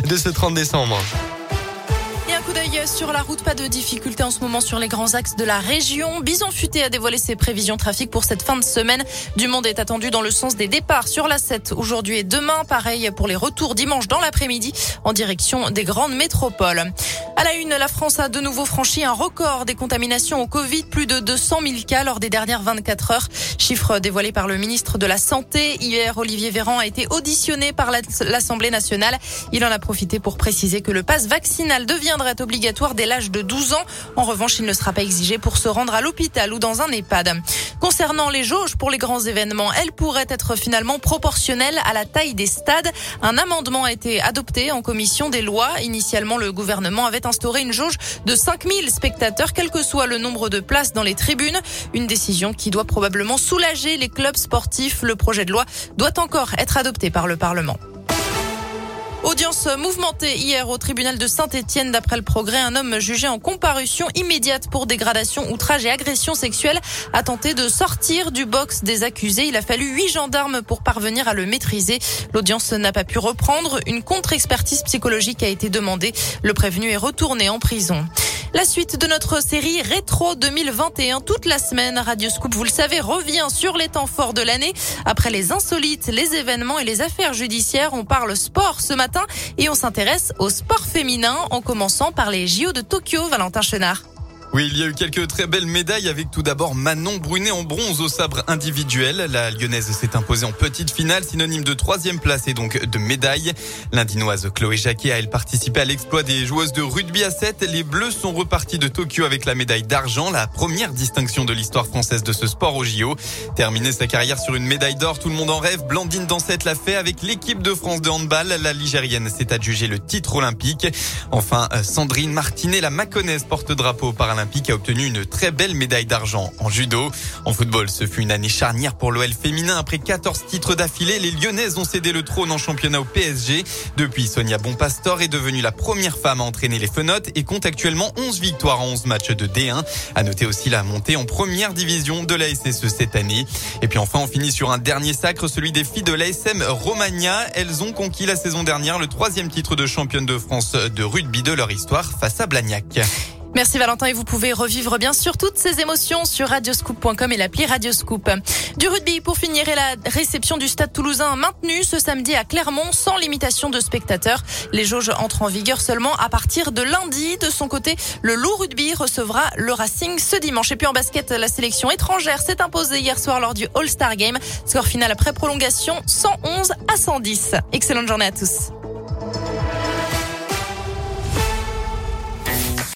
de ce 30 décembre. Et un coup d'œil sur la route, pas de difficultés en ce moment sur les grands axes de la région. Bison Futé a dévoilé ses prévisions trafic pour cette fin de semaine. Du monde est attendu dans le sens des départs sur la 7 aujourd'hui et demain. Pareil pour les retours dimanche dans l'après-midi en direction des grandes métropoles. À la une, la France a de nouveau franchi un record des contaminations au Covid, plus de 200 000 cas lors des dernières 24 heures. Chiffre dévoilé par le ministre de la Santé. Hier, Olivier Véran a été auditionné par l'Assemblée nationale. Il en a profité pour préciser que le passe vaccinal deviendrait obligatoire dès l'âge de 12 ans. En revanche, il ne sera pas exigé pour se rendre à l'hôpital ou dans un EHPAD. Concernant les jauges pour les grands événements, elles pourraient être finalement proportionnelles à la taille des stades. Un amendement a été adopté en commission des lois. Initialement, le gouvernement avait instauré une jauge de 5000 spectateurs, quel que soit le nombre de places dans les tribunes. Une décision qui doit probablement soulager les clubs sportifs. Le projet de loi doit encore être adopté par le Parlement. Audience mouvementée hier au tribunal de Saint-Etienne. D'après le progrès, un homme jugé en comparution immédiate pour dégradation, outrage et agression sexuelle a tenté de sortir du box des accusés. Il a fallu huit gendarmes pour parvenir à le maîtriser. L'audience n'a pas pu reprendre. Une contre-expertise psychologique a été demandée. Le prévenu est retourné en prison. La suite de notre série Rétro 2021, toute la semaine, Radio Scoop, vous le savez, revient sur les temps forts de l'année. Après les insolites, les événements et les affaires judiciaires, on parle sport ce matin et on s'intéresse au sport féminin en commençant par les JO de Tokyo, Valentin Chenard. Oui, il y a eu quelques très belles médailles avec tout d'abord Manon Brunet en bronze au sabre individuel. La lyonnaise s'est imposée en petite finale, synonyme de troisième place et donc de médaille. L'indinoise Chloé Jacquet a elle participé à l'exploit des joueuses de rugby à 7. Les Bleus sont repartis de Tokyo avec la médaille d'argent, la première distinction de l'histoire française de ce sport au JO. Terminer sa carrière sur une médaille d'or, tout le monde en rêve. Blandine Dansette l'a fait avec l'équipe de France de handball. La Ligérienne s'est adjugée le titre olympique. Enfin, Sandrine Martinet, la Maconnaise porte-drapeau paralympique a obtenu une très belle médaille d'argent en judo. En football, ce fut une année charnière pour l'OL féminin. Après 14 titres d'affilée, les Lyonnaises ont cédé le trône en championnat au PSG. Depuis, Sonia Bonpastor est devenue la première femme à entraîner les Fenotes et compte actuellement 11 victoires en 11 matchs de D1. À noter aussi la montée en première division de la SSE cette année. Et puis enfin, on finit sur un dernier sacre, celui des filles de l'ASM Romagna. Elles ont conquis la saison dernière le troisième titre de championne de France de rugby de leur histoire face à Blagnac. Merci Valentin et vous pouvez revivre bien sûr toutes ces émotions sur radioscoop.com et l'appli Radioscoop. Du rugby pour finir et la réception du Stade Toulousain maintenue ce samedi à Clermont sans limitation de spectateurs. Les jauges entrent en vigueur seulement à partir de lundi. De son côté, le Loup Rugby recevra le Racing ce dimanche. Et puis en basket, la sélection étrangère s'est imposée hier soir lors du All-Star Game. Score final après prolongation 111 à 110. Excellente journée à tous.